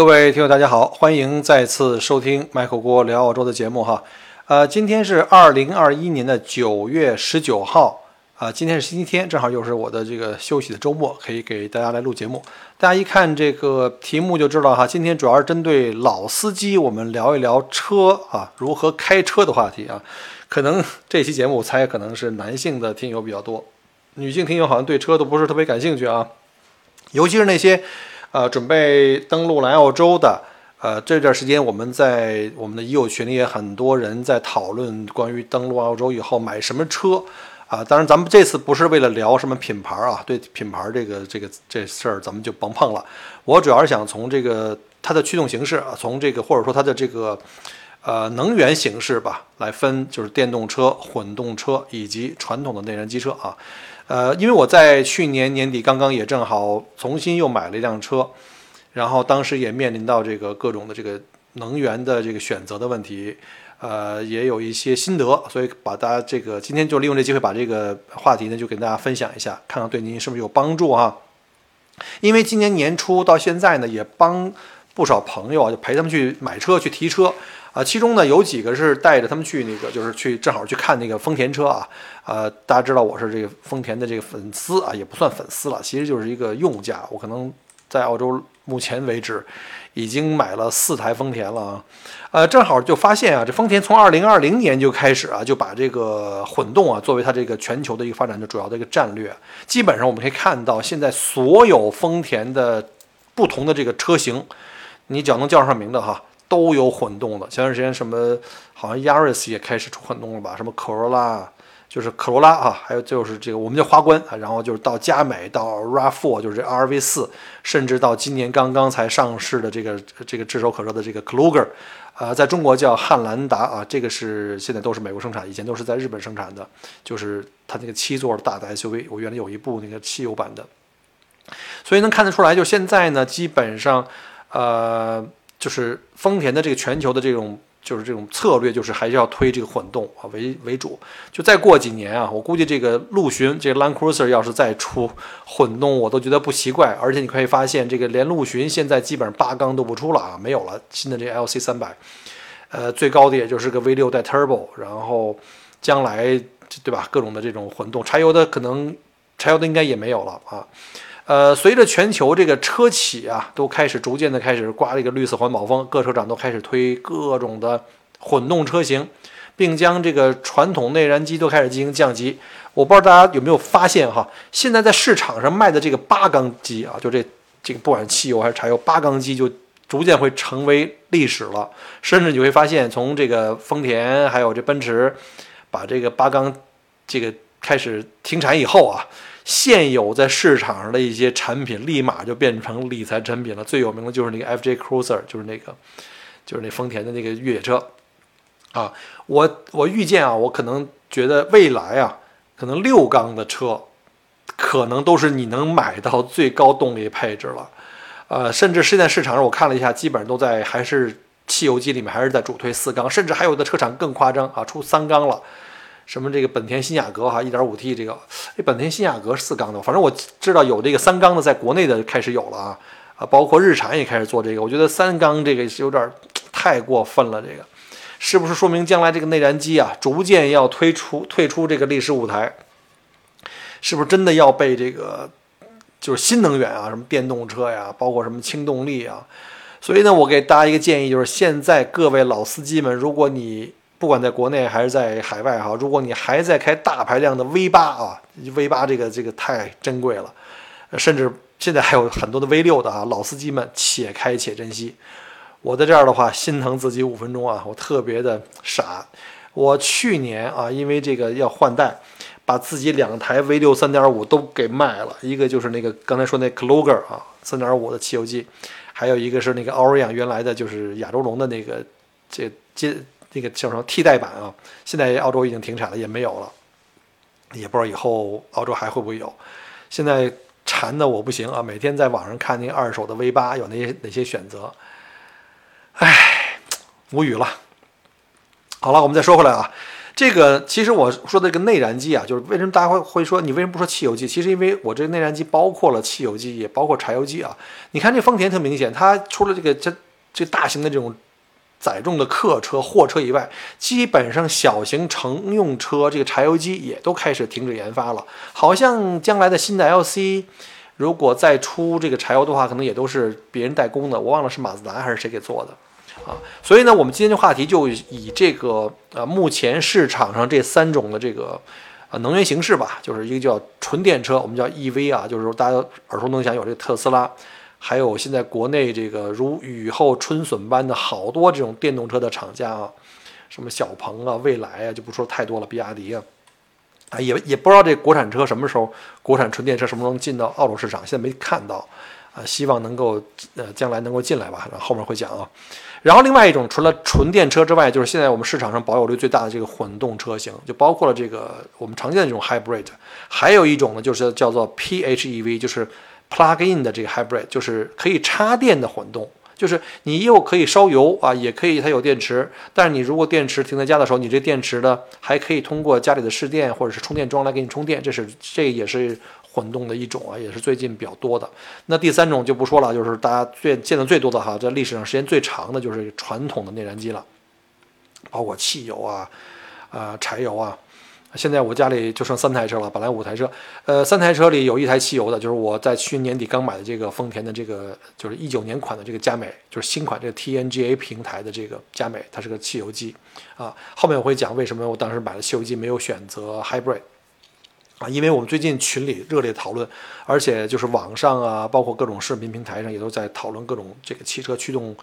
各位听友，大家好，欢迎再次收听麦克锅聊澳洲的节目哈。呃，今天是二零二一年的九月十九号啊，今天是星期天，正好又是我的这个休息的周末，可以给大家来录节目。大家一看这个题目就知道哈，今天主要是针对老司机，我们聊一聊车啊，如何开车的话题啊。可能这期节目我猜可能是男性的听友比较多，女性听友好像对车都不是特别感兴趣啊，尤其是那些。呃，准备登陆来澳洲的，呃，这段时间我们在我们的已有群里也很多人在讨论关于登陆澳洲以后买什么车，啊，当然咱们这次不是为了聊什么品牌啊，对品牌这个这个这事儿咱们就甭碰了。我主要是想从这个它的驱动形式啊，从这个或者说它的这个呃能源形式吧来分，就是电动车、混动车以及传统的内燃机车啊。呃，因为我在去年年底刚刚也正好重新又买了一辆车，然后当时也面临到这个各种的这个能源的这个选择的问题，呃，也有一些心得，所以把大家这个今天就利用这机会把这个话题呢就跟大家分享一下，看看对您是不是有帮助哈。因为今年年初到现在呢，也帮不少朋友啊，就陪他们去买车去提车。啊，其中呢有几个是带着他们去那个，就是去正好去看那个丰田车啊。呃，大家知道我是这个丰田的这个粉丝啊，也不算粉丝了，其实就是一个用家。我可能在澳洲目前为止已经买了四台丰田了啊。呃，正好就发现啊，这丰田从二零二零年就开始啊，就把这个混动啊作为它这个全球的一个发展的主要的一个战略。基本上我们可以看到，现在所有丰田的不同的这个车型，你只要能叫上名的哈。都有混动的，前段时间什么好像 Yaris 也开始出混动了吧？什么 Corolla 就是科罗拉啊，还有就是这个我们叫花冠啊，然后就是到佳美到 Rav4 就是这 RV 四，甚至到今年刚刚才上市的这个这个炙手可热的这个 Kluger，呃，在中国叫汉兰达啊，这个是现在都是美国生产，以前都是在日本生产的，就是它那个七座大的 SUV，我原来有一部那个汽油版的，所以能看得出来，就现在呢，基本上呃。就是丰田的这个全球的这种，就是这种策略，就是还是要推这个混动啊为为主。就再过几年啊，我估计这个陆巡这个 Land Cruiser 要是再出混动，我都觉得不奇怪。而且你可以发现，这个连陆巡现在基本上八缸都不出了啊，没有了新的这 LC 三百，呃，最高的也就是个 V 六带 Turbo，然后将来对吧，各种的这种混动，柴油的可能柴油的应该也没有了啊。呃，随着全球这个车企啊，都开始逐渐的开始刮这个绿色环保风，各车厂都开始推各种的混动车型，并将这个传统内燃机都开始进行降级。我不知道大家有没有发现哈，现在在市场上卖的这个八缸机啊，就这这个不管是汽油还是柴油，八缸机就逐渐会成为历史了。甚至你会发现，从这个丰田还有这奔驰，把这个八缸这个开始停产以后啊。现有在市场上的一些产品，立马就变成理财产品了。最有名的就是那个 FJ Cruiser，就是那个，就是那丰田的那个越野车，啊，我我预见啊，我可能觉得未来啊，可能六缸的车，可能都是你能买到最高动力配置了，呃，甚至现在市场上我看了一下，基本上都在还是汽油机里面还是在主推四缸，甚至还有的车厂更夸张啊，出三缸了。什么这个本田新雅阁哈，一点五 T 这个，这本田新雅阁四缸的，反正我知道有这个三缸的，在国内的开始有了啊，啊，包括日产也开始做这个，我觉得三缸这个是有点太过分了，这个是不是说明将来这个内燃机啊，逐渐要推出退出这个历史舞台？是不是真的要被这个就是新能源啊，什么电动车呀，包括什么轻动力啊？所以呢，我给大家一个建议，就是现在各位老司机们，如果你不管在国内还是在海外哈，如果你还在开大排量的 V 八啊，V 八这个这个太珍贵了，甚至现在还有很多的 V 六的啊，老司机们且开且珍惜。我在这儿的话，心疼自己五分钟啊，我特别的傻。我去年啊，因为这个要换代，把自己两台 V 六三点五都给卖了，一个就是那个刚才说那 Kloger 啊，三点五的汽油机，还有一个是那个 Orion 原来的就是亚洲龙的那个这接。那个叫什么替代版啊？现在澳洲已经停产了，也没有了，也不知道以后澳洲还会不会有。现在馋的我不行啊，每天在网上看那二手的 V 八有哪些哪些选择，唉，无语了。好了，我们再说回来啊，这个其实我说的这个内燃机啊，就是为什么大家会会说你为什么不说汽油机？其实因为我这个内燃机包括了汽油机，也包括柴油机啊。你看这丰田特明显，它出了这个这这大型的这种载重的客车、货车以外，基本上小型乘用车这个柴油机也都开始停止研发了。好像将来的新的 LC 如果再出这个柴油的话，可能也都是别人代工的。我忘了是马自达还是谁给做的。啊，所以呢，我们今天的话题就以这个呃，目前市场上这三种的这个呃能源形式吧，就是一个叫纯电车，我们叫 EV 啊，就是说大家耳熟能详有这个特斯拉，还有现在国内这个如雨后春笋般的好多这种电动车的厂家啊，什么小鹏啊、蔚来啊，就不说太多了，比亚迪啊，啊也也不知道这国产车什么时候国产纯电车什么时候能进到澳洲市场，现在没看到啊，希望能够呃将来能够进来吧，然后后面会讲啊。然后另外一种，除了纯电车之外，就是现在我们市场上保有率最大的这个混动车型，就包括了这个我们常见的这种 hybrid，还有一种呢，就是叫做 PHEV，就是 plug-in 的这个 hybrid，就是可以插电的混动，就是你又可以烧油啊，也可以它有电池，但是你如果电池停在家的时候，你这电池呢还可以通过家里的市电或者是充电桩来给你充电，这是这也是。混动的一种啊，也是最近比较多的。那第三种就不说了，就是大家最见的最多的哈，在历史上时间最长的就是传统的内燃机了，包括汽油啊、啊柴油啊。现在我家里就剩三台车了，本来五台车，呃，三台车里有一台汽油的，就是我在去年底刚买的这个丰田的这个，就是一九年款的这个佳美，就是新款这个 TNGA 平台的这个佳美，它是个汽油机啊。后面我会讲为什么我当时买了汽油机没有选择 Hybrid。啊，因为我们最近群里热烈讨论，而且就是网上啊，包括各种视频平台上也都在讨论各种这个汽车驱动，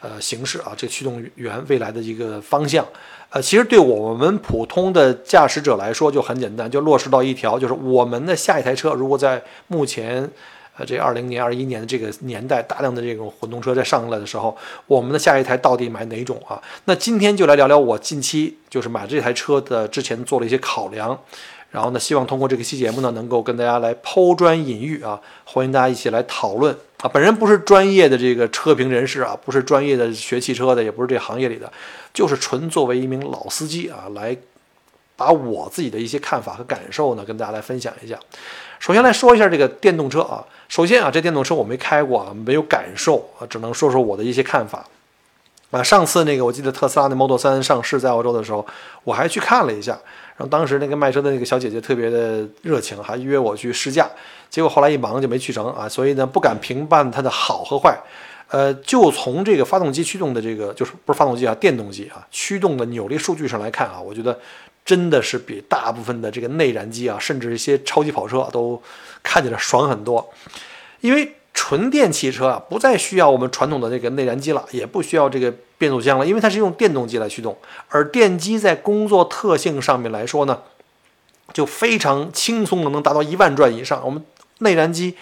呃形式啊，这驱动源未来的一个方向。呃，其实对我们普通的驾驶者来说就很简单，就落实到一条，就是我们的下一台车如果在目前，呃这二零年、二一年的这个年代，大量的这种混动车在上来的时候，我们的下一台到底买哪种啊？那今天就来聊聊我近期就是买这台车的之前做了一些考量。然后呢，希望通过这个期节目呢，能够跟大家来抛砖引玉啊，欢迎大家一起来讨论啊。本人不是专业的这个车评人士啊，不是专业的学汽车的，也不是这行业里的，就是纯作为一名老司机啊，来把我自己的一些看法和感受呢，跟大家来分享一下。首先来说一下这个电动车啊，首先啊，这电动车我没开过啊，没有感受啊，只能说说我的一些看法啊。上次那个我记得特斯拉的 Model 3上市在澳洲的时候，我还去看了一下。然后当时那个卖车的那个小姐姐特别的热情，还约我去试驾，结果后来一忙就没去成啊，所以呢不敢评判它的好和坏。呃，就从这个发动机驱动的这个，就是不是发动机啊，电动机啊，驱动的扭力数据上来看啊，我觉得真的是比大部分的这个内燃机啊，甚至一些超级跑车都看起来爽很多，因为。纯电汽车啊，不再需要我们传统的这个内燃机了，也不需要这个变速箱了，因为它是用电动机来驱动。而电机在工作特性上面来说呢，就非常轻松的能达到一万转以上。我们内燃机，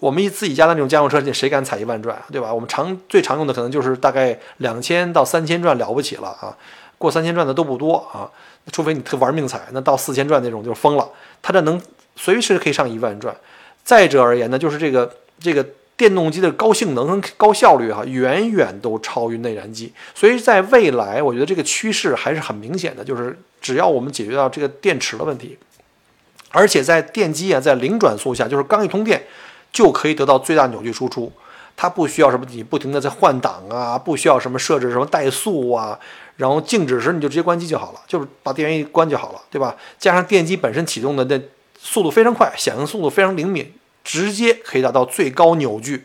我们一自己家的那种家用车，谁敢踩一万转，对吧？我们常最常用的可能就是大概两千到三千转了不起了啊，过三千转的都不多啊，除非你特玩命踩，那到四千转那种就疯了。它这能随时可以上一万转。再者而言呢，就是这个。这个电动机的高性能跟高效率哈，远远都超于内燃机，所以在未来，我觉得这个趋势还是很明显的，就是只要我们解决到这个电池的问题，而且在电机啊，在零转速下，就是刚一通电就可以得到最大扭矩输出，它不需要什么你不停的在换挡啊，不需要什么设置什么怠速啊，然后静止时你就直接关机就好了，就是把电源一关就好了，对吧？加上电机本身启动的那速度非常快，响应速度非常灵敏。直接可以达到最高扭矩，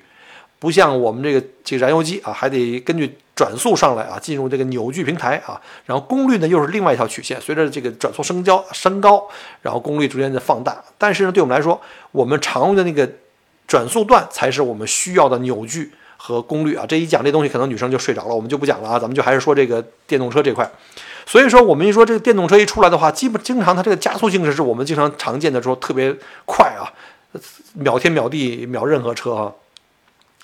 不像我们这个这个燃油机啊，还得根据转速上来啊，进入这个扭矩平台啊，然后功率呢又是另外一条曲线，随着这个转速升交升高，然后功率逐渐的放大。但是呢，对我们来说，我们常用的那个转速段才是我们需要的扭矩和功率啊。这一讲这东西，可能女生就睡着了，我们就不讲了啊，咱们就还是说这个电动车这块。所以说，我们一说这个电动车一出来的话，基本经常它这个加速性质是我们经常常见的说特别快啊。秒天秒地秒任何车啊，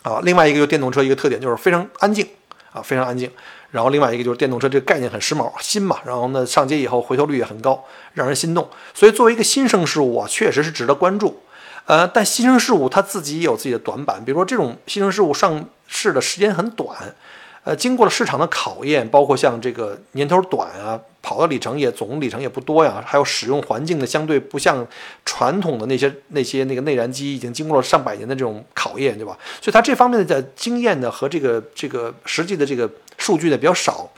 啊，另外一个就电动车一个特点就是非常安静啊，非常安静。然后另外一个就是电动车这个概念很时髦新嘛，然后呢上街以后回头率也很高，让人心动。所以作为一个新生事物啊，确实是值得关注。呃，但新生事物它自己也有自己的短板，比如说这种新生事物上市的时间很短，呃，经过了市场的考验，包括像这个年头短啊，跑的里程也总里程也不多呀，还有使用环境的相对不像传统的那些那些那个内燃机已经经过了上百年的这种考验，对吧？所以它这方面的经验呢和这个这个实际的这个数据呢比较少，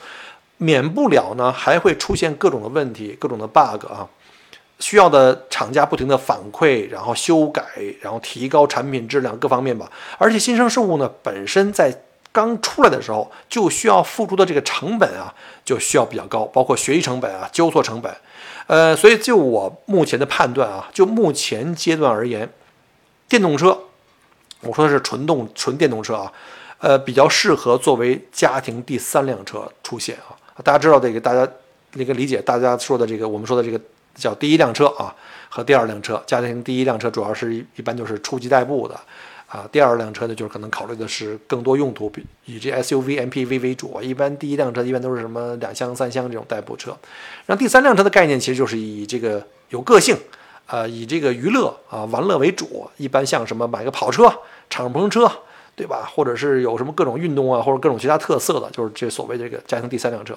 免不了呢还会出现各种的问题，各种的 bug 啊，需要的厂家不停的反馈，然后修改，然后提高产品质量各方面吧。而且新生事物呢本身在刚出来的时候就需要付出的这个成本啊，就需要比较高，包括学习成本啊、纠错成本，呃，所以就我目前的判断啊，就目前阶段而言，电动车，我说的是纯动纯电动车啊，呃，比较适合作为家庭第三辆车出现啊。大家知道这个，大家那个理解，大家说的这个，我们说的这个叫第一辆车啊和第二辆车，家庭第一辆车主要是一般就是初级代步的。啊，第二辆车呢，就是可能考虑的是更多用途，以这 SUV、MPV 为主。一般第一辆车一般都是什么两厢、三厢这种代步车。然后第三辆车的概念其实就是以这个有个性，呃，以这个娱乐啊、玩乐为主。一般像什么买个跑车、敞篷车，对吧？或者是有什么各种运动啊，或者各种其他特色的，就是这所谓这个家庭第三辆车，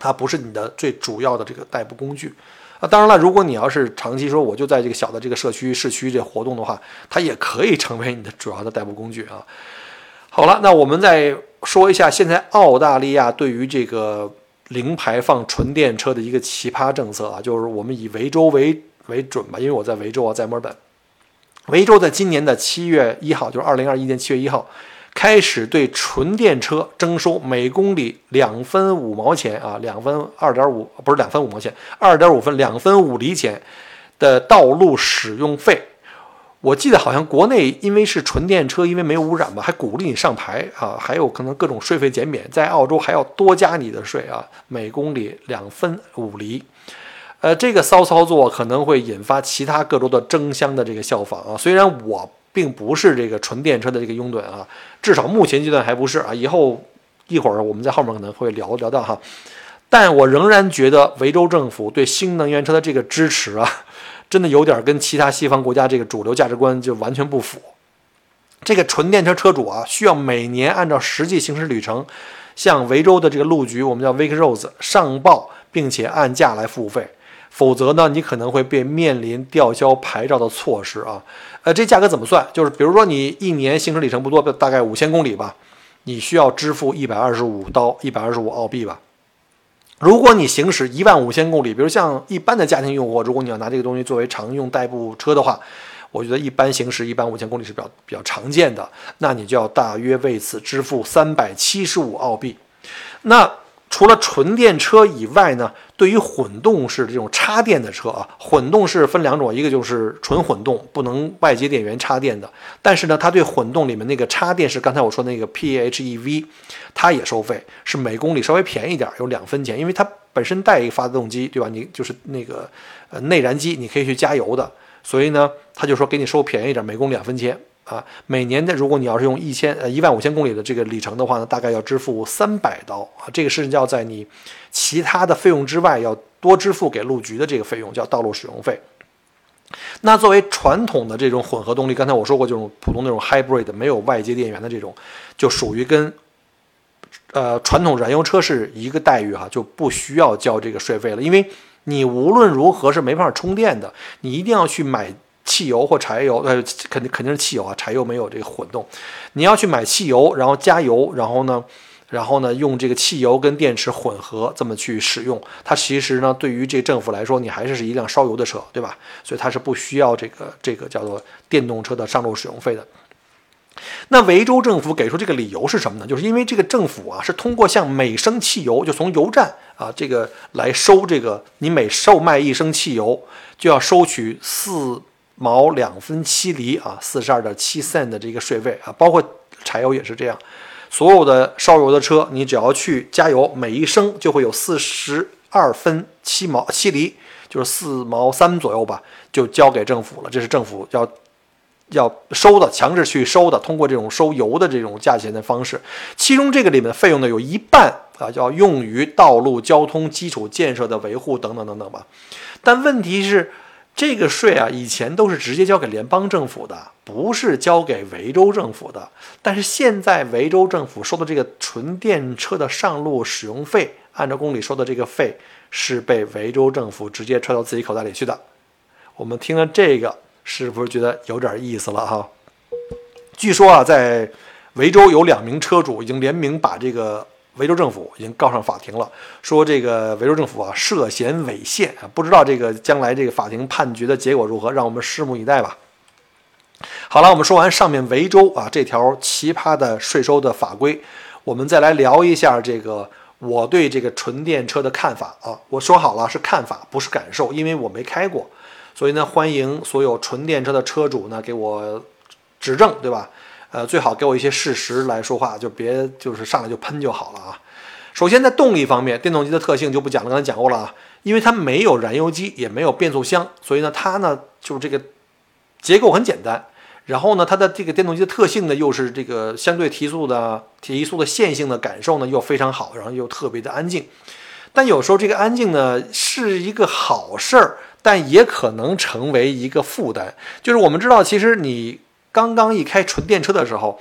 它不是你的最主要的这个代步工具。啊，当然了，如果你要是长期说我就在这个小的这个社区、市区这活动的话，它也可以成为你的主要的代步工具啊。好了，那我们再说一下现在澳大利亚对于这个零排放纯电车的一个奇葩政策啊，就是我们以维州为为准吧，因为我在维州啊，在墨尔本。维州在今年的七月一号，就是二零二一年七月一号。开始对纯电车征收每公里两分五毛钱啊，两分二点五不是两分五毛钱，二点五分两分五厘钱的道路使用费。我记得好像国内因为是纯电车，因为没有污染嘛，还鼓励你上牌啊，还有可能各种税费减免。在澳洲还要多加你的税啊，每公里两分五厘。呃，这个骚操作可能会引发其他各州的争相的这个效仿啊。虽然我。并不是这个纯电车的这个拥趸啊，至少目前阶段还不是啊。以后一会儿我们在后面可能会聊聊到哈，但我仍然觉得维州政府对新能源车的这个支持啊，真的有点跟其他西方国家这个主流价值观就完全不符。这个纯电车车主啊，需要每年按照实际行驶里程向维州的这个路局，我们叫 v i c Rose 上报，并且按价来付费。否则呢，你可能会被面临吊销牌照的措施啊。呃，这价格怎么算？就是比如说你一年行驶里程不多，大概五千公里吧，你需要支付一百二十五刀，一百二十五澳币吧。如果你行驶一万五千公里，比如像一般的家庭用户，如果你要拿这个东西作为常用代步车的话，我觉得一般行驶一般五千公里是比较比较常见的，那你就要大约为此支付三百七十五澳币。那除了纯电车以外呢，对于混动式这种插电的车啊，混动式分两种，一个就是纯混动，不能外接电源插电的。但是呢，它对混动里面那个插电式，刚才我说那个 PHEV，它也收费，是每公里稍微便宜点，有两分钱，因为它本身带一个发动机，对吧？你就是那个呃内燃机，你可以去加油的，所以呢，他就说给你收便宜点，每公里两分钱。啊，每年的，如果你要是用一千呃一万五千公里的这个里程的话呢，大概要支付三百刀啊，这个是要在你其他的费用之外要多支付给路局的这个费用，叫道路使用费。那作为传统的这种混合动力，刚才我说过，这种普通那种 hybrid 没有外接电源的这种，就属于跟呃传统燃油车是一个待遇哈，就不需要交这个税费了，因为你无论如何是没办法充电的，你一定要去买。汽油或柴油，呃，肯定肯定是汽油啊，柴油没有这个混动。你要去买汽油，然后加油，然后呢，然后呢，用这个汽油跟电池混合这么去使用，它其实呢，对于这政府来说，你还是是一辆烧油的车，对吧？所以它是不需要这个这个叫做电动车的上路使用费的。那维州政府给出这个理由是什么呢？就是因为这个政府啊，是通过向每升汽油，就从油站啊这个来收这个，你每售卖一升汽油就要收取四。毛两分七厘啊，四十二点七 cent 的这个税费啊，包括柴油也是这样。所有的烧油的车，你只要去加油，每一升就会有四十二分七毛七厘，就是四毛三左右吧，就交给政府了。这是政府要要收的，强制去收的，通过这种收油的这种价钱的方式。其中这个里面的费用呢，有一半啊，要用于道路交通基础建设的维护等等等等吧。但问题是。这个税啊，以前都是直接交给联邦政府的，不是交给维州政府的。但是现在维州政府收的这个纯电车的上路使用费，按照公里收的这个费，是被维州政府直接揣到自己口袋里去的。我们听了这个，是不是觉得有点意思了哈？据说啊，在维州有两名车主已经联名把这个。维州政府已经告上法庭了，说这个维州政府啊涉嫌违宪啊，不知道这个将来这个法庭判决的结果如何，让我们拭目以待吧。好了，我们说完上面维州啊这条奇葩的税收的法规，我们再来聊一下这个我对这个纯电车的看法啊。我说好了是看法，不是感受，因为我没开过，所以呢，欢迎所有纯电车的车主呢给我指正，对吧？呃，最好给我一些事实来说话，就别就是上来就喷就好了啊。首先在动力方面，电动机的特性就不讲了，刚才讲过了啊。因为它没有燃油机，也没有变速箱，所以呢，它呢就是这个结构很简单。然后呢，它的这个电动机的特性呢，又是这个相对提速的提速的线性的感受呢又非常好，然后又特别的安静。但有时候这个安静呢是一个好事儿，但也可能成为一个负担。就是我们知道，其实你。刚刚一开纯电车的时候，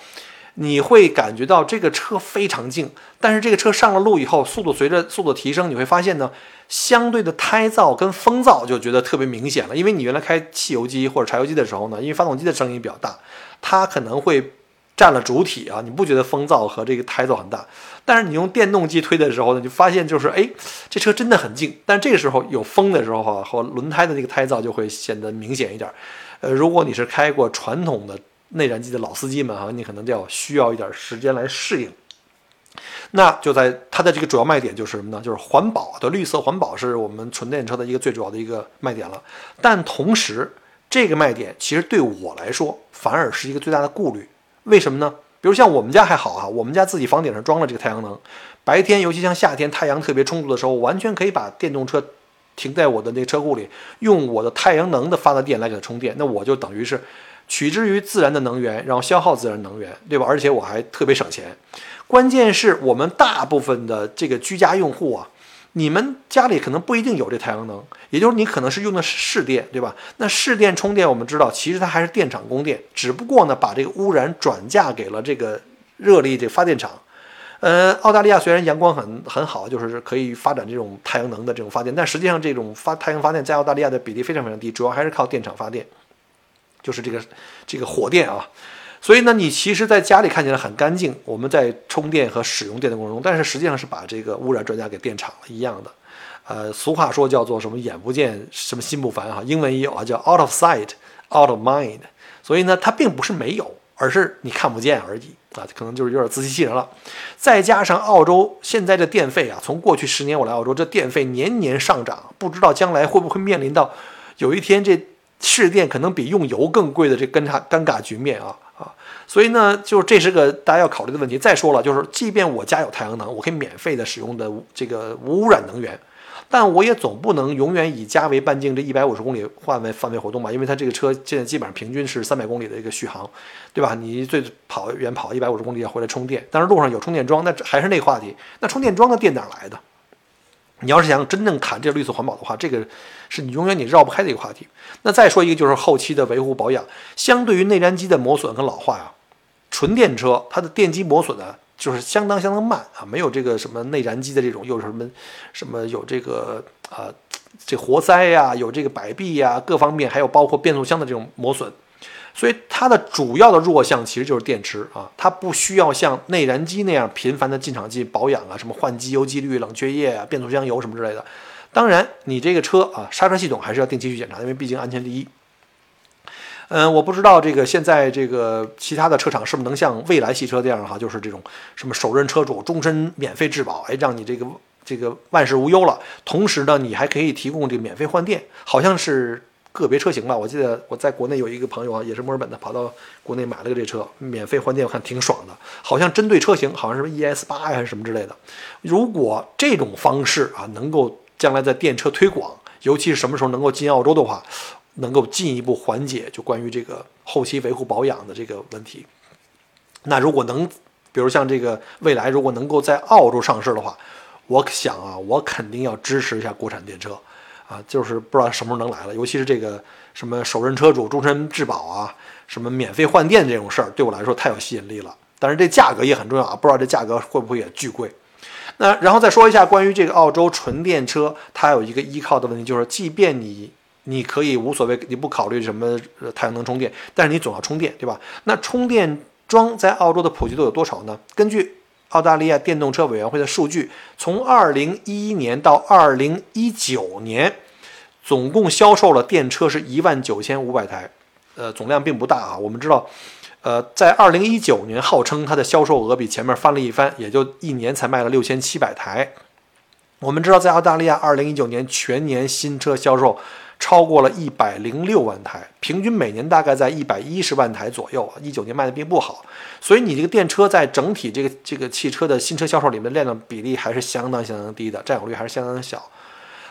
你会感觉到这个车非常静，但是这个车上了路以后，速度随着速度提升，你会发现呢，相对的胎噪跟风噪就觉得特别明显了。因为你原来开汽油机或者柴油机的时候呢，因为发动机的声音比较大，它可能会占了主体啊，你不觉得风噪和这个胎噪很大？但是你用电动机推的时候呢，就发现就是哎，这车真的很静。但这个时候有风的时候哈，和轮胎的那个胎噪就会显得明显一点。呃，如果你是开过传统的内燃机的老司机们哈，你可能就要需要一点时间来适应。那就在它的这个主要卖点就是什么呢？就是环保的绿色环保是我们纯电车的一个最主要的一个卖点了。但同时，这个卖点其实对我来说反而是一个最大的顾虑。为什么呢？比如像我们家还好啊，我们家自己房顶上装了这个太阳能，白天尤其像夏天太阳特别充足的时候，完全可以把电动车。停在我的那车库里，用我的太阳能的发的电来给它充电，那我就等于是取之于自然的能源，然后消耗自然能源，对吧？而且我还特别省钱。关键是我们大部分的这个居家用户啊，你们家里可能不一定有这太阳能，也就是你可能是用的是市电，对吧？那市电充电，我们知道其实它还是电厂供电，只不过呢，把这个污染转嫁给了这个热力这发电厂。呃，澳大利亚虽然阳光很很好，就是可以发展这种太阳能的这种发电，但实际上这种发太阳发电在澳大利亚的比例非常非常低，主要还是靠电厂发电，就是这个这个火电啊。所以呢，你其实在家里看起来很干净，我们在充电和使用电的过程中，但是实际上是把这个污染转嫁给电厂了一样的。呃，俗话说叫做什么眼不见什么心不烦哈，英文也有啊，叫 out of sight out of mind。所以呢，它并不是没有，而是你看不见而已。啊，可能就是有点自欺欺人了，再加上澳洲现在的电费啊，从过去十年我来澳洲，这电费年年上涨，不知道将来会不会面临到有一天这市电可能比用油更贵的这尴尬尴尬局面啊啊！所以呢，就是这是个大家要考虑的问题。再说了，就是即便我家有太阳能，我可以免费的使用的这个无污染能源。但我也总不能永远以家为半径，这一百五十公里范围范围活动吧？因为它这个车现在基本上平均是三百公里的一个续航，对吧？你最跑远跑一百五十公里要回来充电，但是路上有充电桩，那还是那个话题，那充电桩的电哪来的？你要是想真正谈这绿色环保的话，这个是你永远你绕不开的一个话题。那再说一个就是后期的维护保养，相对于内燃机的磨损跟老化呀，纯电车它的电机磨损呢？就是相当相当慢啊，没有这个什么内燃机的这种，又是什么什么有这个啊这活塞呀，有这个摆臂呀，各方面还有包括变速箱的这种磨损，所以它的主要的弱项其实就是电池啊，它不需要像内燃机那样频繁的进厂进保养啊，什么换机油、机滤、冷却液啊、变速箱油什么之类的。当然，你这个车啊，刹车系统还是要定期去检查，因为毕竟安全第一。嗯，我不知道这个现在这个其他的车厂是不是能像蔚来汽车这样哈，就是这种什么首任车主终身免费质保，哎，让你这个这个万事无忧了。同时呢，你还可以提供这个免费换电，好像是个别车型吧。我记得我在国内有一个朋友啊，也是墨尔本的，跑到国内买了个这车，免费换电，我看挺爽的。好像针对车型，好像是 ES 八呀还是什么之类的。如果这种方式啊，能够将来在电车推广，尤其是什么时候能够进澳洲的话。能够进一步缓解就关于这个后期维护保养的这个问题。那如果能，比如像这个未来如果能够在澳洲上市的话，我想啊，我肯定要支持一下国产电车。啊，就是不知道什么时候能来了。尤其是这个什么首任车主终身质保啊，什么免费换电这种事儿，对我来说太有吸引力了。但是这价格也很重要啊，不知道这价格会不会也巨贵。那然后再说一下关于这个澳洲纯电车，它有一个依靠的问题，就是即便你你可以无所谓，你不考虑什么太阳能充电，但是你总要充电，对吧？那充电桩在澳洲的普及度有多少呢？根据澳大利亚电动车委员会的数据，从2011年到2019年，总共销售了电车是一万九千五百台，呃，总量并不大啊。我们知道。呃，在二零一九年，号称它的销售额比前面翻了一番，也就一年才卖了六千七百台。我们知道，在澳大利亚，二零一九年全年新车销售超过了一百零六万台，平均每年大概在一百一十万台左右。一九年卖的并不好，所以你这个电车在整体这个这个汽车的新车销售里面的量比例还是相当相当低的，占有率还是相当的小。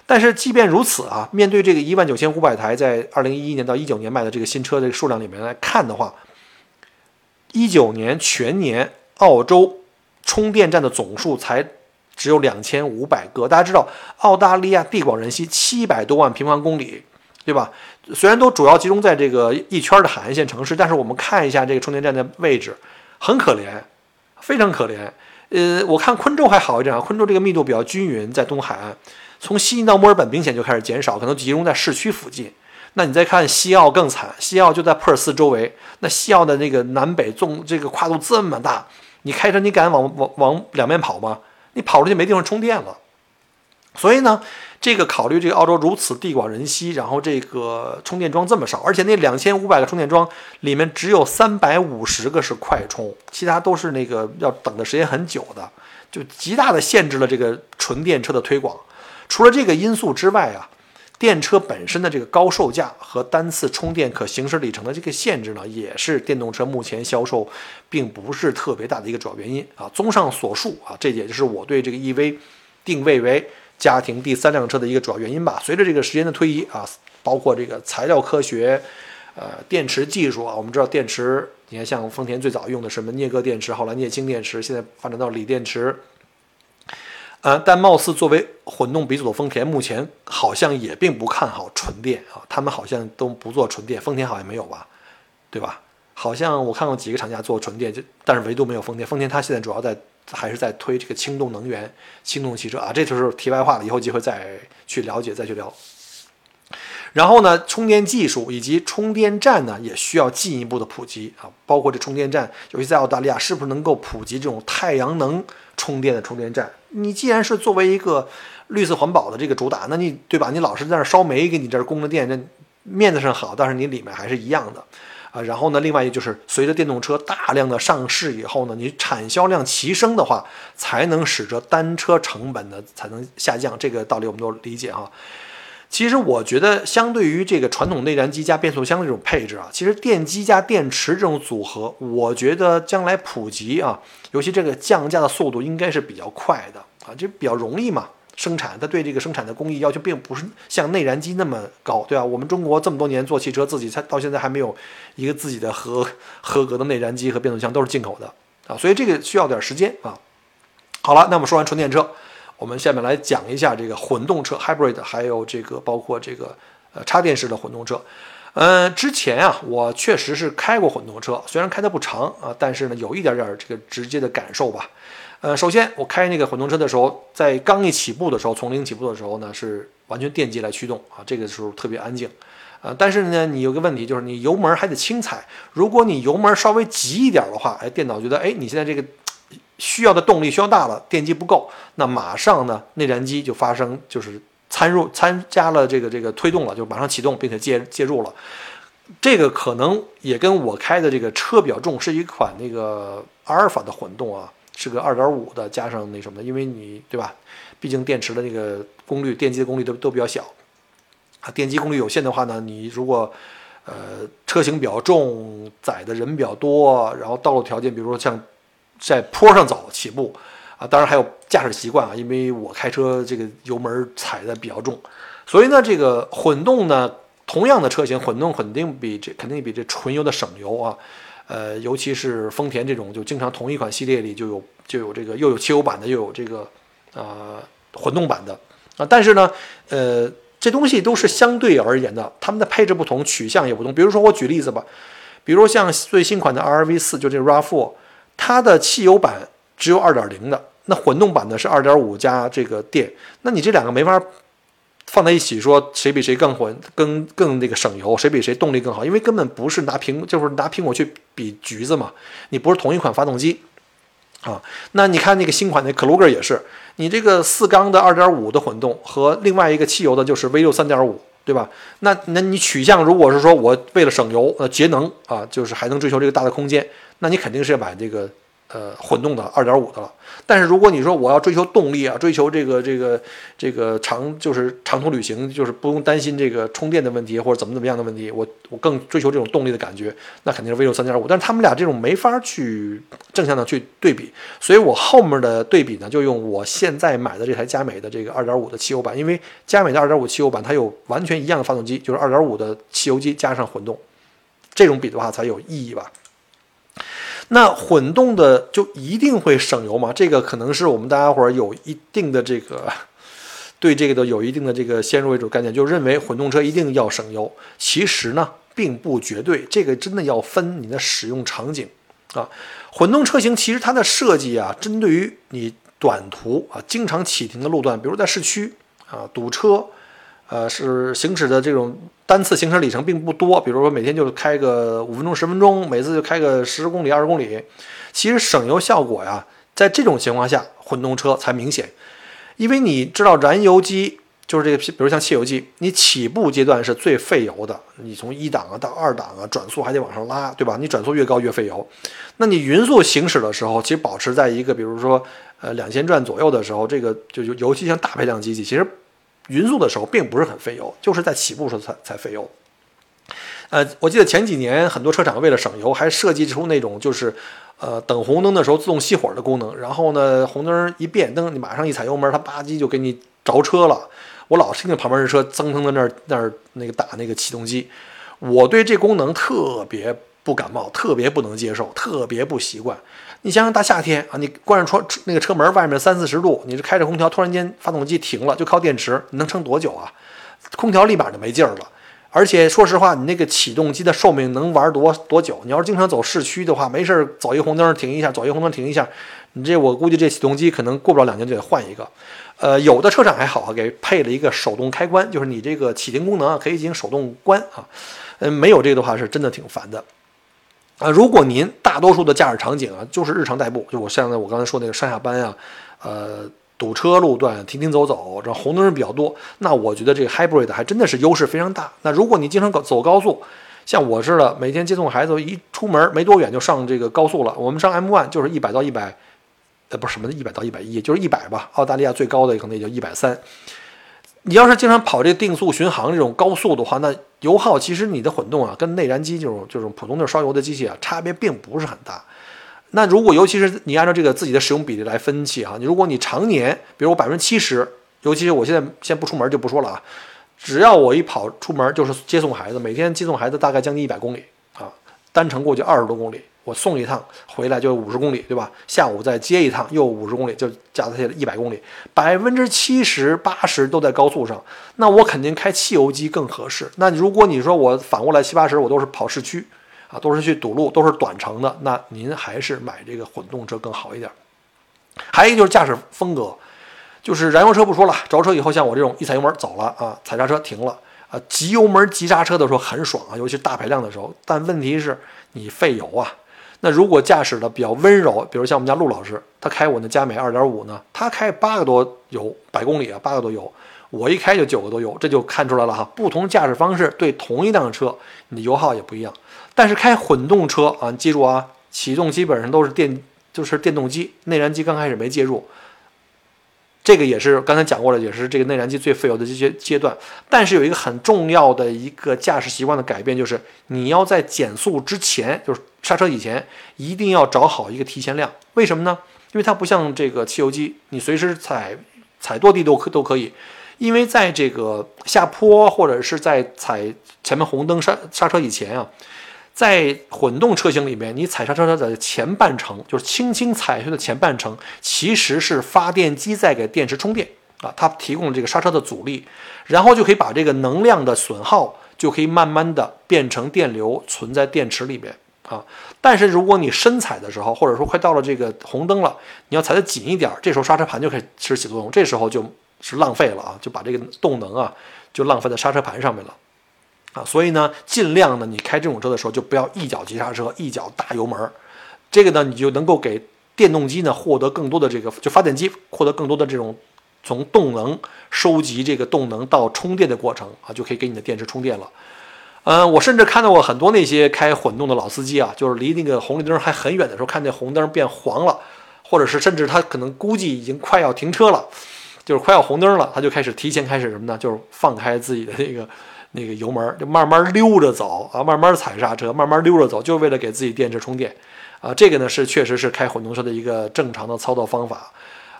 但是即便如此啊，面对这个一万九千五百台在二零一一年到一九年卖的这个新车的数量里面来看的话，一九年全年澳洲充电站的总数才只有两千五百个。大家知道，澳大利亚地广人稀，七百多万平方公里，对吧？虽然都主要集中在这个一圈的海岸线城市，但是我们看一下这个充电站的位置，很可怜，非常可怜。呃，我看昆州还好一点啊，昆州这个密度比较均匀，在东海岸，从悉尼到墨尔本明显就开始减少，可能集中在市区附近。那你再看西澳更惨，西澳就在珀斯周围。那西澳的那个南北纵这个跨度这么大，你开车你敢往往往两边跑吗？你跑出去没地方充电了。所以呢，这个考虑这个澳洲如此地广人稀，然后这个充电桩这么少，而且那两千五百个充电桩里面只有三百五十个是快充，其他都是那个要等的时间很久的，就极大的限制了这个纯电车的推广。除了这个因素之外啊。电车本身的这个高售价和单次充电可行驶里程的这个限制呢，也是电动车目前销售并不是特别大的一个主要原因啊。综上所述啊，这也就是我对这个 EV 定位为家庭第三辆车的一个主要原因吧。随着这个时间的推移啊，包括这个材料科学、呃电池技术啊，我们知道电池，你看像丰田最早用的什么镍铬电池，后来镍氢电池，现在发展到锂电池。呃，但貌似作为混动鼻祖的丰田，目前好像也并不看好纯电啊。他们好像都不做纯电，丰田好像没有吧，对吧？好像我看过几个厂家做纯电，就但是唯独没有丰田。丰田它现在主要在还是在推这个氢动能源、氢动汽车啊。这就是题外话了，以后机会再去了解，再去聊。然后呢，充电技术以及充电站呢，也需要进一步的普及啊。包括这充电站，尤其在澳大利亚，是不是能够普及这种太阳能充电的充电站？你既然是作为一个绿色环保的这个主打，那你对吧？你老是在那烧煤给你这儿供着电，这面子上好，但是你里面还是一样的啊。然后呢，另外一就是随着电动车大量的上市以后呢，你产销量齐升的话，才能使得单车成本呢才能下降。这个道理我们都理解哈。其实我觉得，相对于这个传统内燃机加变速箱的这种配置啊，其实电机加电池这种组合，我觉得将来普及啊，尤其这个降价的速度应该是比较快的啊，就比较容易嘛。生产它对这个生产的工艺要求并不是像内燃机那么高，对吧？我们中国这么多年做汽车，自己才到现在还没有一个自己的合合格的内燃机和变速箱，都是进口的啊，所以这个需要点时间啊。好了，那么说完纯电车。我们下面来讲一下这个混动车 hybrid，还有这个包括这个呃插电式的混动车。嗯，之前啊，我确实是开过混动车，虽然开的不长啊，但是呢，有一点点这个直接的感受吧。呃，首先我开那个混动车的时候，在刚一起步的时候，从零起步的时候呢，是完全电机来驱动啊，这个时候特别安静。呃，但是呢，你有个问题就是你油门还得轻踩，如果你油门稍微急一点的话，哎，电脑觉得哎，你现在这个。需要的动力需要大了，电机不够，那马上呢，内燃机就发生就是参入参加了这个这个推动了，就马上启动，并且介介入了。这个可能也跟我开的这个车比较重，是一款那个阿尔法的混动啊，是个二点五的加上那什么，因为你对吧？毕竟电池的那个功率，电机的功率都都比较小啊，电机功率有限的话呢，你如果呃车型比较重，载的人比较多，然后道路条件，比如说像。在坡上走起步，啊，当然还有驾驶习惯啊，因为我开车这个油门踩的比较重，所以呢，这个混动呢，同样的车型，混动肯定比这肯定比这纯油的省油啊，呃，尤其是丰田这种，就经常同一款系列里就有就有这个又有汽油版的，又有这个呃混动版的啊，但是呢，呃，这东西都是相对而言的，它们的配置不同，取向也不同。比如说我举例子吧，比如像最新款的 RV 四，就这 RAV4，它的汽油版只有2.0的，那混动版的是2.5加这个电，那你这两个没法放在一起说谁比谁更混，更更那个省油，谁比谁动力更好，因为根本不是拿苹就是拿苹果去比橘子嘛，你不是同一款发动机。啊，那你看那个新款的 Kluger 也是，你这个四缸的二点五的混动和另外一个汽油的，就是 V 六三点五，对吧？那那你取向如果是说我为了省油呃节能啊，就是还能追求这个大的空间，那你肯定是要买这个。呃，混动的二点五的了，但是如果你说我要追求动力啊，追求这个这个这个长就是长途旅行，就是不用担心这个充电的问题或者怎么怎么样的问题，我我更追求这种动力的感觉，那肯定是 V 六三点五。但是他们俩这种没法去正向的去对比，所以我后面的对比呢，就用我现在买的这台佳美的这个二点五的汽油版，因为佳美的二点五汽油版它有完全一样的发动机，就是二点五的汽油机加上混动，这种比的话才有意义吧。那混动的就一定会省油吗？这个可能是我们大家伙儿有一定的这个 对这个的有一定的这个先入为主概念，就认为混动车一定要省油。其实呢，并不绝对，这个真的要分你的使用场景啊。混动车型其实它的设计啊，针对于你短途啊经常启停的路段，比如在市区啊堵车。呃，是行驶的这种单次行驶里程并不多，比如说每天就开个五分钟、十分钟，每次就开个十公里、二十公里，其实省油效果呀，在这种情况下，混动车才明显。因为你知道，燃油机就是这个，比如像汽油机，你起步阶段是最费油的，你从一档啊到二档啊，转速还得往上拉，对吧？你转速越高越费油。那你匀速行驶的时候，其实保持在一个，比如说呃两千转左右的时候，这个就尤尤其像大排量机器，其实。匀速的时候并不是很费油，就是在起步时候才才费油。呃，我记得前几年很多车厂为了省油，还设计出那种就是，呃，等红灯的时候自动熄火的功能。然后呢，红灯一变灯，你马上一踩油门，它吧唧就给你着车了。我老听见旁边的车噌噌在那儿那儿那个打那个启动机，我对这功能特别不感冒，特别不能接受，特别不习惯。你想想大夏天啊，你关上窗那个车门，外面三四十度，你是开着空调，突然间发动机停了，就靠电池，你能撑多久啊？空调立马就没劲儿了。而且说实话，你那个启动机的寿命能玩多多久？你要是经常走市区的话，没事儿走一红灯停一下，走一红灯停一下，你这我估计这启动机可能过不了两年就得换一个。呃，有的车厂还好啊，给配了一个手动开关，就是你这个启停功能啊可以进行手动关啊。嗯，没有这个的话是真的挺烦的。啊，如果您大多数的驾驶场景啊，就是日常代步，就我现在我刚才说那个上下班啊，呃，堵车路段停停走走，这红灯比较多，那我觉得这个 hybrid 还真的是优势非常大。那如果你经常走高速，像我似的，每天接送孩子，一出门没多远就上这个高速了。我们上 M1 就是一百到一百，呃，不是什么一百到一百一，就是一百吧。澳大利亚最高的可能也就一百三。你要是经常跑这定速巡航这种高速的话，那油耗其实你的混动啊，跟内燃机这种这种普通的烧油的机器啊，差别并不是很大。那如果尤其是你按照这个自己的使用比例来分析哈，你如果你常年，比如我百分之七十，尤其是我现在先不出门就不说了啊，只要我一跑出门就是接送孩子，每天接送孩子大概将近一百公里啊，单程过去二十多公里。我送一趟回来就五十公里，对吧？下午再接一趟又五十公里，就加起来一百公里，百分之七十八十都在高速上。那我肯定开汽油机更合适。那如果你说我反过来七八十我都是跑市区，啊，都是去堵路，都是短程的，那您还是买这个混动车更好一点。还有一个就是驾驶风格，就是燃油车不说了，着车以后像我这种一踩油门走了啊，踩刹车停了啊，急油门急刹车的时候很爽啊，尤其大排量的时候。但问题是你费油啊。那如果驾驶的比较温柔，比如像我们家陆老师，他开我那佳美二点五呢，他开八个多油，百公里啊，八个多油，我一开就九个多油，这就看出来了哈。不同驾驶方式对同一辆车，你的油耗也不一样。但是开混动车啊，你记住啊，启动基本上都是电，就是电动机，内燃机刚开始没介入。这个也是刚才讲过了，也是这个内燃机最费油的这些阶段。但是有一个很重要的一个驾驶习惯的改变，就是你要在减速之前，就是刹车以前，一定要找好一个提前量。为什么呢？因为它不像这个汽油机，你随时踩踩跺地都可都可以。因为在这个下坡或者是在踩前面红灯刹刹车以前啊。在混动车型里面，你踩刹车的前半程，就是轻轻踩下去的前半程，其实是发电机在给电池充电啊，它提供了这个刹车的阻力，然后就可以把这个能量的损耗就可以慢慢的变成电流存在电池里面啊。但是如果你深踩的时候，或者说快到了这个红灯了，你要踩得紧一点，这时候刹车盘就开始起作用，这时候就是浪费了啊，就把这个动能啊就浪费在刹车盘上面了啊。所以呢，尽量呢，你开这种车的时候就不要一脚急刹车，一脚大油门儿，这个呢，你就能够给电动机呢获得更多的这个，就发电机获得更多的这种从动能收集这个动能到充电的过程啊，就可以给你的电池充电了。嗯，我甚至看到过很多那些开混动的老司机啊，就是离那个红绿灯还很远的时候，看见红灯变黄了，或者是甚至他可能估计已经快要停车了，就是快要红灯了，他就开始提前开始什么呢？就是放开自己的那个那个油门，就慢慢溜着走啊，慢慢踩刹车，慢慢溜着走，就是为了给自己电池充电啊。这个呢是确实是开混动车的一个正常的操作方法，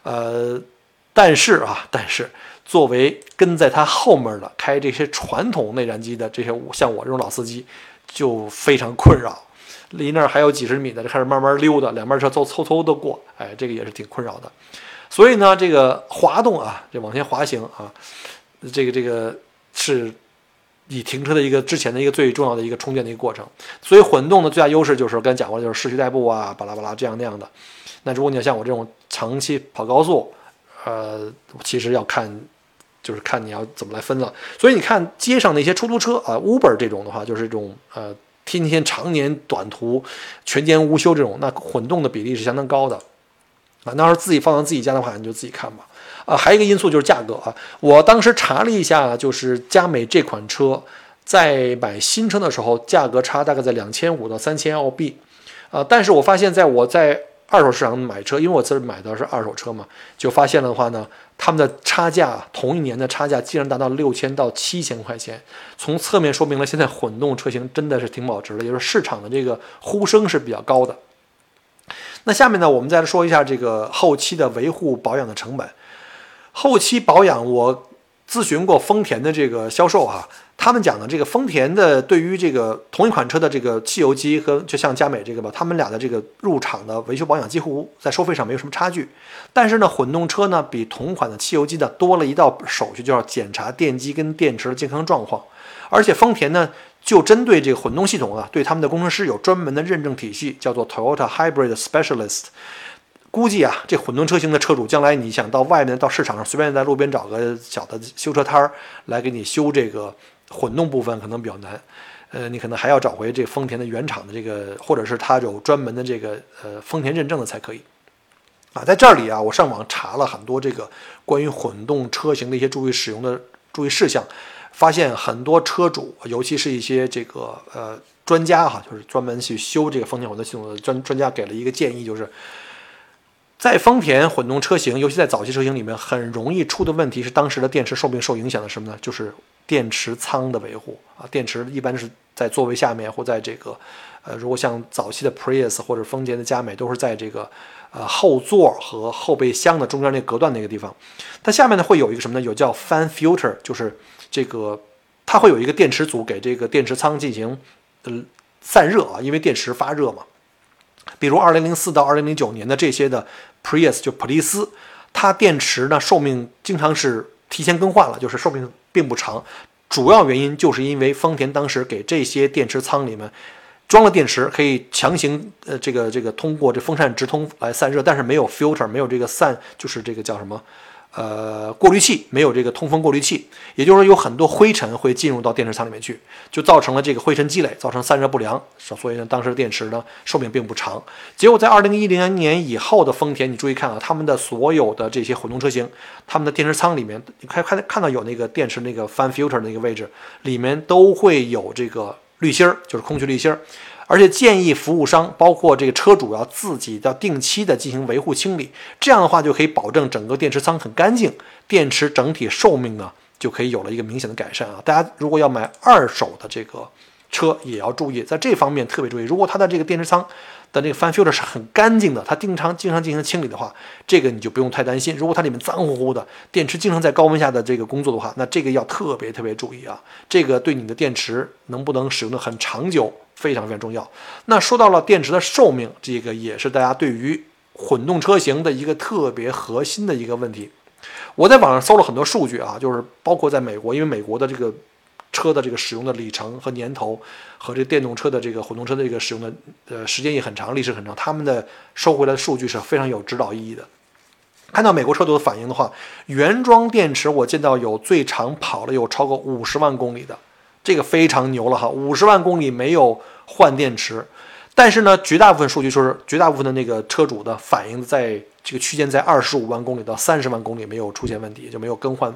呃，但是啊，但是。作为跟在他后面的开这些传统内燃机的这些像我这种老司机，就非常困扰。离那儿还有几十米的，就开始慢慢溜达，两边车都偷偷的过，哎，这个也是挺困扰的。所以呢，这个滑动啊，这往前滑行啊，这个这个是你停车的一个之前的一个最重要的一个充电的一个过程。所以混动的最大优势就是刚才讲过，就是市区代步啊，巴拉巴拉这样那样的。那如果你要像我这种长期跑高速，呃，其实要看。就是看你要怎么来分了，所以你看街上那些出租车啊，Uber 这种的话，就是这种呃，天天常年短途、全年无休这种，那混动的比例是相当高的啊。那要是自己放到自己家的话，你就自己看吧。啊，还有一个因素就是价格啊。我当时查了一下，就是佳美这款车在买新车的时候，价格差大概在两千五到三千澳币啊。但是我发现，在我在二手市场买车，因为我自己买的是二手车嘛，就发现的话呢。他们的差价，同一年的差价竟然达到六千到七千块钱，从侧面说明了现在混动车型真的是挺保值的，也就是市场的这个呼声是比较高的。那下面呢，我们再来说一下这个后期的维护保养的成本。后期保养，我咨询过丰田的这个销售哈。他们讲的这个丰田的对于这个同一款车的这个汽油机和就像佳美这个吧，他们俩的这个入场的维修保养几乎在收费上没有什么差距。但是呢，混动车呢比同款的汽油机呢多了一道手续，就要检查电机跟电池的健康状况。而且丰田呢就针对这个混动系统啊，对他们的工程师有专门的认证体系，叫做 Toyota Hybrid Specialist。估计啊，这混动车型的车主将来你想到外面到市场上随便在路边找个小的修车摊儿来给你修这个。混动部分可能比较难，呃，你可能还要找回这丰田的原厂的这个，或者是它有专门的这个呃丰田认证的才可以。啊，在这里啊，我上网查了很多这个关于混动车型的一些注意使用的注意事项，发现很多车主，尤其是一些这个呃专家哈，就是专门去修这个丰田混动系统的专专家给了一个建议，就是在丰田混动车型，尤其在早期车型里面，很容易出的问题是当时的电池寿命受影响的什么呢？就是。电池仓的维护啊，电池一般是在座位下面或在这个，呃，如果像早期的 Prius 或者丰田的佳美，都是在这个呃后座和后备箱的中间那隔断那个地方。它下面呢会有一个什么呢？有叫 fan filter，就是这个它会有一个电池组给这个电池仓进行呃散热啊，因为电池发热嘛。比如2004到2009年的这些的 Prius 就普利斯，它电池呢寿命经常是提前更换了，就是寿命。并不长，主要原因就是因为丰田当时给这些电池仓里面装了电池，可以强行呃这个这个通过这风扇直通来散热，但是没有 filter，没有这个散，就是这个叫什么？呃，过滤器没有这个通风过滤器，也就是说有很多灰尘会进入到电池仓里面去，就造成了这个灰尘积累，造成散热不良。所以呢，当时的电池呢寿命并不长。结果在二零一零年以后的丰田，你注意看啊，他们的所有的这些混动车型，他们的电池仓里面，你看看看到有那个电池那个 fan filter 那个位置，里面都会有这个滤芯儿，就是空气滤芯儿。而且建议服务商，包括这个车主要自己要定期的进行维护清理，这样的话就可以保证整个电池仓很干净，电池整体寿命呢就可以有了一个明显的改善啊。大家如果要买二手的这个车，也要注意在这方面特别注意。如果它的这个电池仓，的这个 fan filter 是很干净的，它经常经常进行清理的话，这个你就不用太担心。如果它里面脏乎乎的，电池经常在高温下的这个工作的话，那这个要特别特别注意啊。这个对你的电池能不能使用的很长久非常非常重要。那说到了电池的寿命，这个也是大家对于混动车型的一个特别核心的一个问题。我在网上搜了很多数据啊，就是包括在美国，因为美国的这个车的这个使用的里程和年头和这电动车的这个混动车的这个使用的呃时间也很长，历史很长，他们的收回来的数据是非常有指导意义的。看到美国车主的反应的话，原装电池我见到有最长跑了有超过五十万公里的，这个非常牛了哈，五十万公里没有换电池。但是呢，绝大部分数据说是绝大部分的那个车主的反应在这个区间在二十五万公里到三十万公里没有出现问题，就没有更换，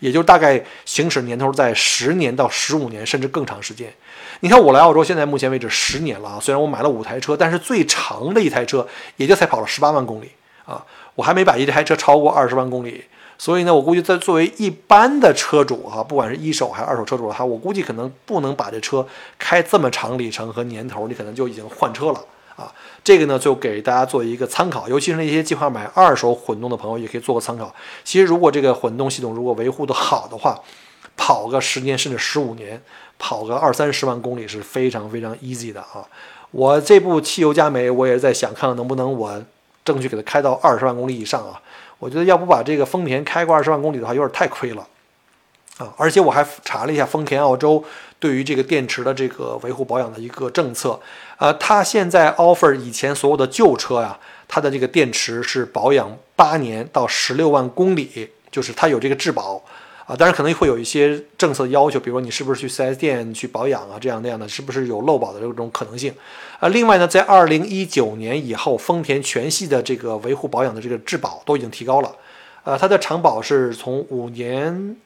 也就大概行驶年头在十年到十五年甚至更长时间。你看我来澳洲现在目前为止十年了啊，虽然我买了五台车，但是最长的一台车也就才跑了十八万公里啊。我还没把一台车超过二十万公里，所以呢，我估计在作为一般的车主哈，不管是一手还是二手车主哈，我估计可能不能把这车开这么长里程和年头，你可能就已经换车了啊。这个呢，就给大家做一个参考，尤其是那些计划买二手混动的朋友，也可以做个参考。其实，如果这个混动系统如果维护的好的话，跑个十年甚至十五年，跑个二三十万公里是非常非常 easy 的啊。我这部汽油加煤，我也在想看看能不能我。争取给它开到二十万公里以上啊！我觉得要不把这个丰田开过二十万公里的话，有点太亏了啊！而且我还查了一下丰田澳洲对于这个电池的这个维护保养的一个政策，呃，它现在 offer 以前所有的旧车呀，它的这个电池是保养八年到十六万公里，就是它有这个质保。啊，当然可能会有一些政策要求，比如说你是不是去 4S 店去保养啊，这样那样的，是不是有漏保的这种可能性？啊，另外呢，在二零一九年以后，丰田全系的这个维护保养的这个质保都已经提高了，呃，它的长保是从五年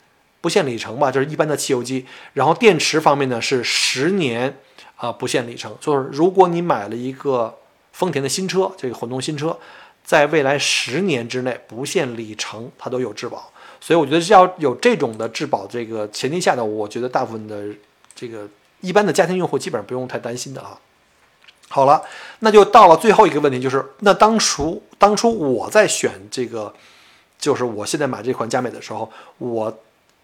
不限里程吧，就是一般的汽油机，然后电池方面呢是十年啊不限里程，就是如果你买了一个丰田的新车，这个混动新车，在未来十年之内不限里程，它都有质保。所以我觉得是要有这种的质保这个前提下呢，我觉得大部分的这个一般的家庭用户基本上不用太担心的啊。好了，那就到了最后一个问题，就是那当初当初我在选这个，就是我现在买这款佳美的时候，我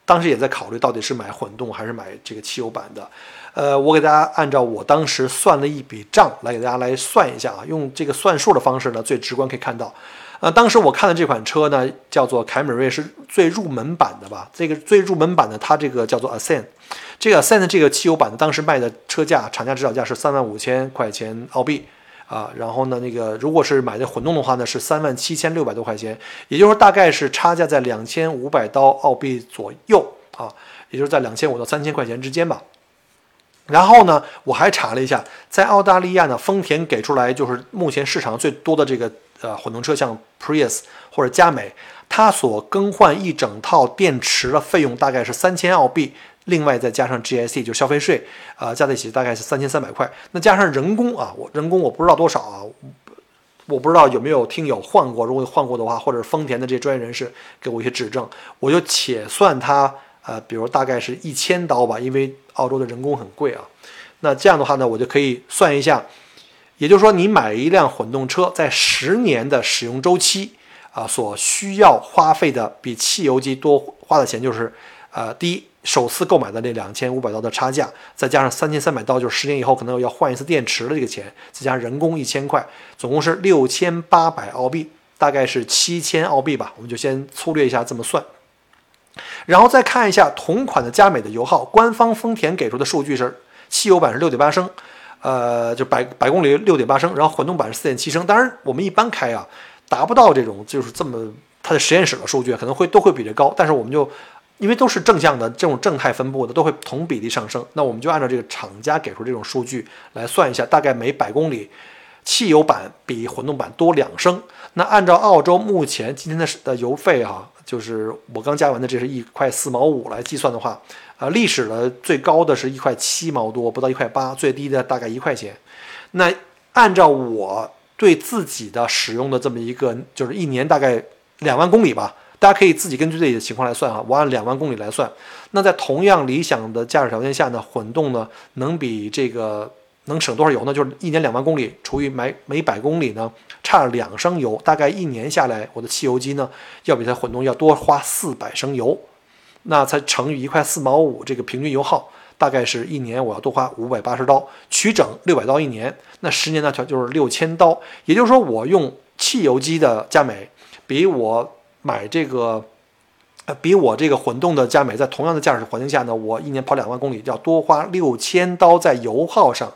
当时也在考虑到底是买混动还是买这个汽油版的。呃，我给大家按照我当时算了一笔账来给大家来算一下啊，用这个算数的方式呢，最直观可以看到。啊，当时我看的这款车呢，叫做凯美瑞，是最入门版的吧？这个最入门版的，它这个叫做 Ascent，这个 Ascent 这个汽油版的，当时卖的车价，厂家指导价是三万五千块钱澳币啊。然后呢，那个如果是买的混动的话呢，是三万七千六百多块钱，也就是说大概是差价在两千五百刀澳币左右啊，也就是在两千五到三千块钱之间吧。然后呢，我还查了一下，在澳大利亚呢，丰田给出来就是目前市场最多的这个。呃，混动车像 Prius 或者佳美，它所更换一整套电池的费用大概是三千澳币，另外再加上 GST 就消费税，呃，加在一起大概是三千三百块。那加上人工啊，我人工我不知道多少啊，我不知道有没有听友换过，如果换过的话，或者丰田的这些专业人士给我一些指正，我就且算它呃，比如大概是一千刀吧，因为澳洲的人工很贵啊。那这样的话呢，我就可以算一下。也就是说，你买一辆混动车，在十年的使用周期啊，所需要花费的比汽油机多花的钱，就是呃，第一，首次购买的那两千五百刀的差价，再加上三千三百刀，就是十年以后可能要换一次电池的这个钱，再加人工一千块，总共是六千八百澳币，大概是七千澳币吧。我们就先粗略一下这么算，然后再看一下同款的佳美的油耗，官方丰田给出的数据是汽油版是六点八升。呃，就百百公里六点八升，然后混动版是四点七升。当然，我们一般开啊，达不到这种就是这么它的实验室的数据可能会都会比这高。但是我们就因为都是正向的这种正态分布的，都会同比例上升。那我们就按照这个厂家给出这种数据来算一下，大概每百公里汽油版比混动版多两升。那按照澳洲目前今天的的油费哈，就是我刚加完的，这是一块四毛五来计算的话。啊，历史的最高的是一块七毛多，不到一块八，最低的大概一块钱。那按照我对自己的使用的这么一个，就是一年大概两万公里吧，大家可以自己根据自己的情况来算啊。我按两万公里来算，那在同样理想的驾驶条件下呢，混动呢能比这个能省多少油呢？就是一年两万公里除以每每百公里呢，差两升油，大概一年下来，我的汽油机呢要比它混动要多花四百升油。那才乘以一块四毛五，这个平均油耗大概是一年我要多花五百八十刀，取整六百刀一年，那十年呢就就是六千刀。也就是说，我用汽油机的加美，比我买这个，呃，比我这个混动的加美在同样的驾驶环境下呢，我一年跑两万公里要多花六千刀在油耗上。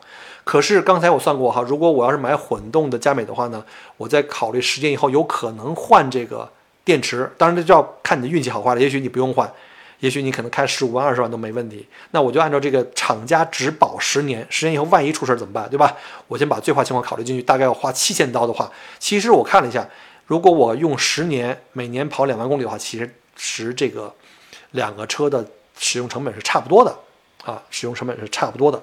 可是刚才我算过哈，如果我要是买混动的加美的话呢，我在考虑十年以后有可能换这个电池，当然这就要看你的运气好坏了，也许你不用换。也许你可能开十五万、二十万都没问题，那我就按照这个厂家只保十年，十年以后万一出事怎么办，对吧？我先把最坏情况考虑进去，大概要花七千刀的话，其实我看了一下，如果我用十年，每年跑两万公里的话，其实实这个两个车的使用成本是差不多的啊，使用成本是差不多的。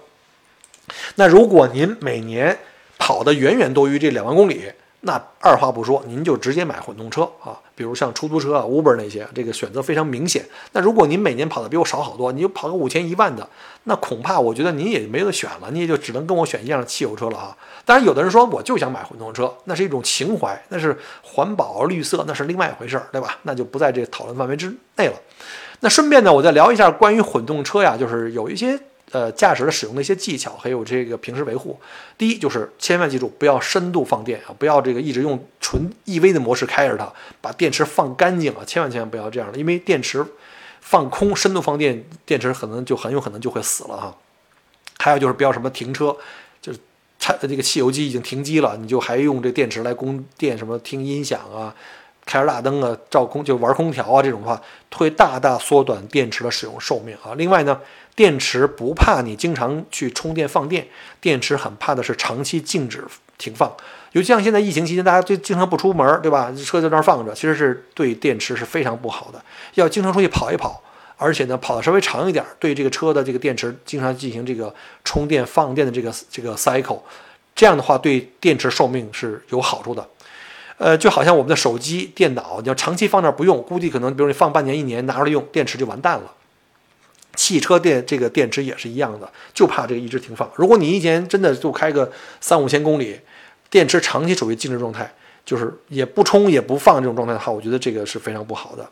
那如果您每年跑的远远多于这两万公里，那二话不说，您就直接买混动车啊，比如像出租车啊、Uber 那些，这个选择非常明显。那如果您每年跑的比我少好多，你就跑个五千一万的，那恐怕我觉得您也没得选了，你也就只能跟我选一样的汽油车了啊。当然，有的人说我就想买混动车，那是一种情怀，那是环保绿色，那是另外一回事儿，对吧？那就不在这讨论范围之内了。那顺便呢，我再聊一下关于混动车呀，就是有一些。呃，驾驶的使用的一些技巧，还有这个平时维护。第一就是千万记住，不要深度放电啊，不要这个一直用纯 EV 的模式开着它，把电池放干净啊，千万千万不要这样的，因为电池放空，深度放电，电池可能就很有可能就会死了哈。还有就是不要什么停车，就是它这个汽油机已经停机了，你就还用这电池来供电，什么听音响啊。开着大灯啊，照空就玩空调啊，这种的话会大大缩短电池的使用寿命啊。另外呢，电池不怕你经常去充电放电，电池很怕的是长期静止停放。尤其像现在疫情期间，大家就经常不出门，对吧？车在那儿放着，其实是对电池是非常不好的。要经常出去跑一跑，而且呢，跑的稍微长一点，对这个车的这个电池经常进行这个充电放电的这个这个 cycle，这样的话对电池寿命是有好处的。呃，就好像我们的手机、电脑，你要长期放那儿不用，估计可能，比如你放半年、一年拿出来用，电池就完蛋了。汽车电这个电池也是一样的，就怕这个一直停放。如果你一年真的就开个三五千公里，电池长期处于静止状态，就是也不充也不放这种状态的话，我觉得这个是非常不好的。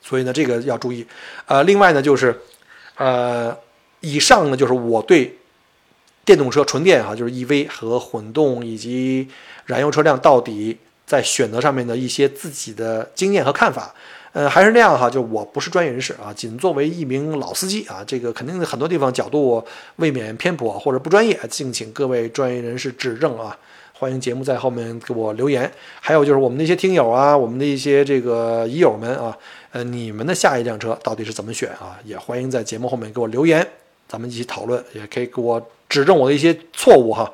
所以呢，这个要注意。呃，另外呢，就是呃，以上呢就是我对。电动车纯电哈，就是 EV 和混动以及燃油车辆到底在选择上面的一些自己的经验和看法。呃，还是那样哈，就我不是专业人士啊，仅作为一名老司机啊，这个肯定很多地方角度未免偏颇或者不专业，敬请各位专业人士指正啊。欢迎节目在后面给我留言。还有就是我们的一些听友啊，我们的一些这个医友们啊，呃，你们的下一辆车到底是怎么选啊？也欢迎在节目后面给我留言，咱们一起讨论，也可以给我。指正我的一些错误哈，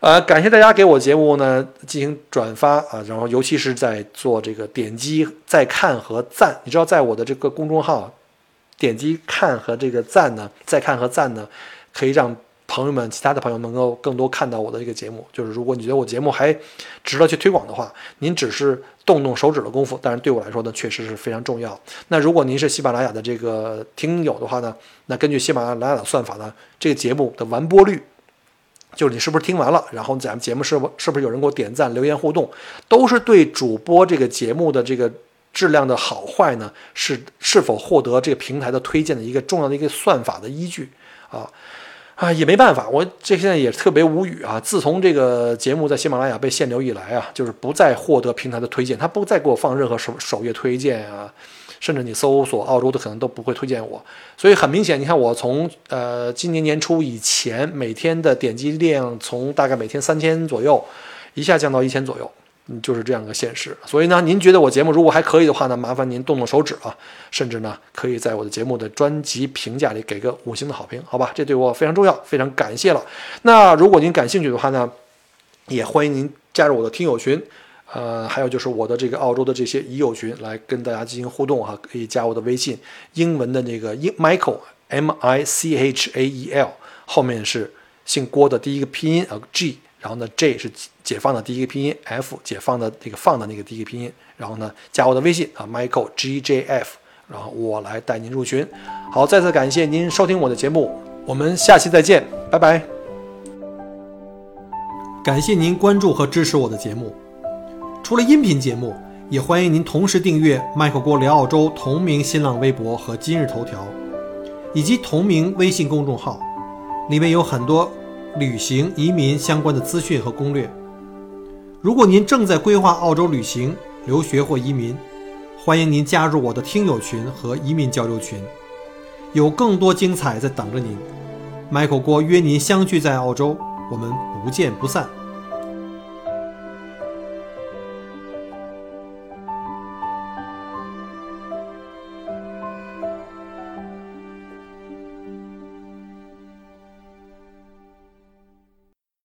呃，感谢大家给我节目呢进行转发啊，然后尤其是在做这个点击再看和赞，你知道在我的这个公众号点击看和这个赞呢，再看和赞呢，可以让。朋友们，其他的朋友能够更多看到我的这个节目，就是如果你觉得我节目还值得去推广的话，您只是动动手指的功夫，但是对我来说呢，确实是非常重要。那如果您是喜马拉雅的这个听友的话呢，那根据喜马拉雅的算法呢，这个节目的完播率，就是你是不是听完了，然后咱们节目是不是不是有人给我点赞、留言互动，都是对主播这个节目的这个质量的好坏呢，是是否获得这个平台的推荐的一个重要的一个算法的依据啊。啊，也没办法，我这现在也特别无语啊！自从这个节目在喜马拉雅被限流以来啊，就是不再获得平台的推荐，他不再给我放任何首首页推荐啊，甚至你搜索澳洲的可能都不会推荐我。所以很明显，你看我从呃今年年初以前每天的点击量从大概每天三千左右，一下降到一千左右。嗯就是这样个现实，所以呢，您觉得我节目如果还可以的话呢，麻烦您动动手指啊，甚至呢，可以在我的节目的专辑评价里给个五星的好评，好吧？这对我非常重要，非常感谢了。那如果您感兴趣的话呢，也欢迎您加入我的听友群，呃，还有就是我的这个澳洲的这些已友群，来跟大家进行互动哈，可以加我的微信，英文的那个英 Michael M I C H A E L，后面是姓郭的第一个拼音啊 G。然后呢，J 是解放的第一个拼音，F 解放的那个放的那个第一个拼音。然后呢，加我的微信啊，Michael G J F，然后我来带您入群。好，再次感谢您收听我的节目，我们下期再见，拜拜。感谢您关注和支持我的节目。除了音频节目，也欢迎您同时订阅“麦克郭聊澳洲”同名新浪微博和今日头条，以及同名微信公众号，里面有很多。旅行、移民相关的资讯和攻略。如果您正在规划澳洲旅行，留学或移民，欢迎您加入我的听友群和移民交流群，有更多精彩在等着您。Michael 郭约您相聚在澳洲，我们不见不散。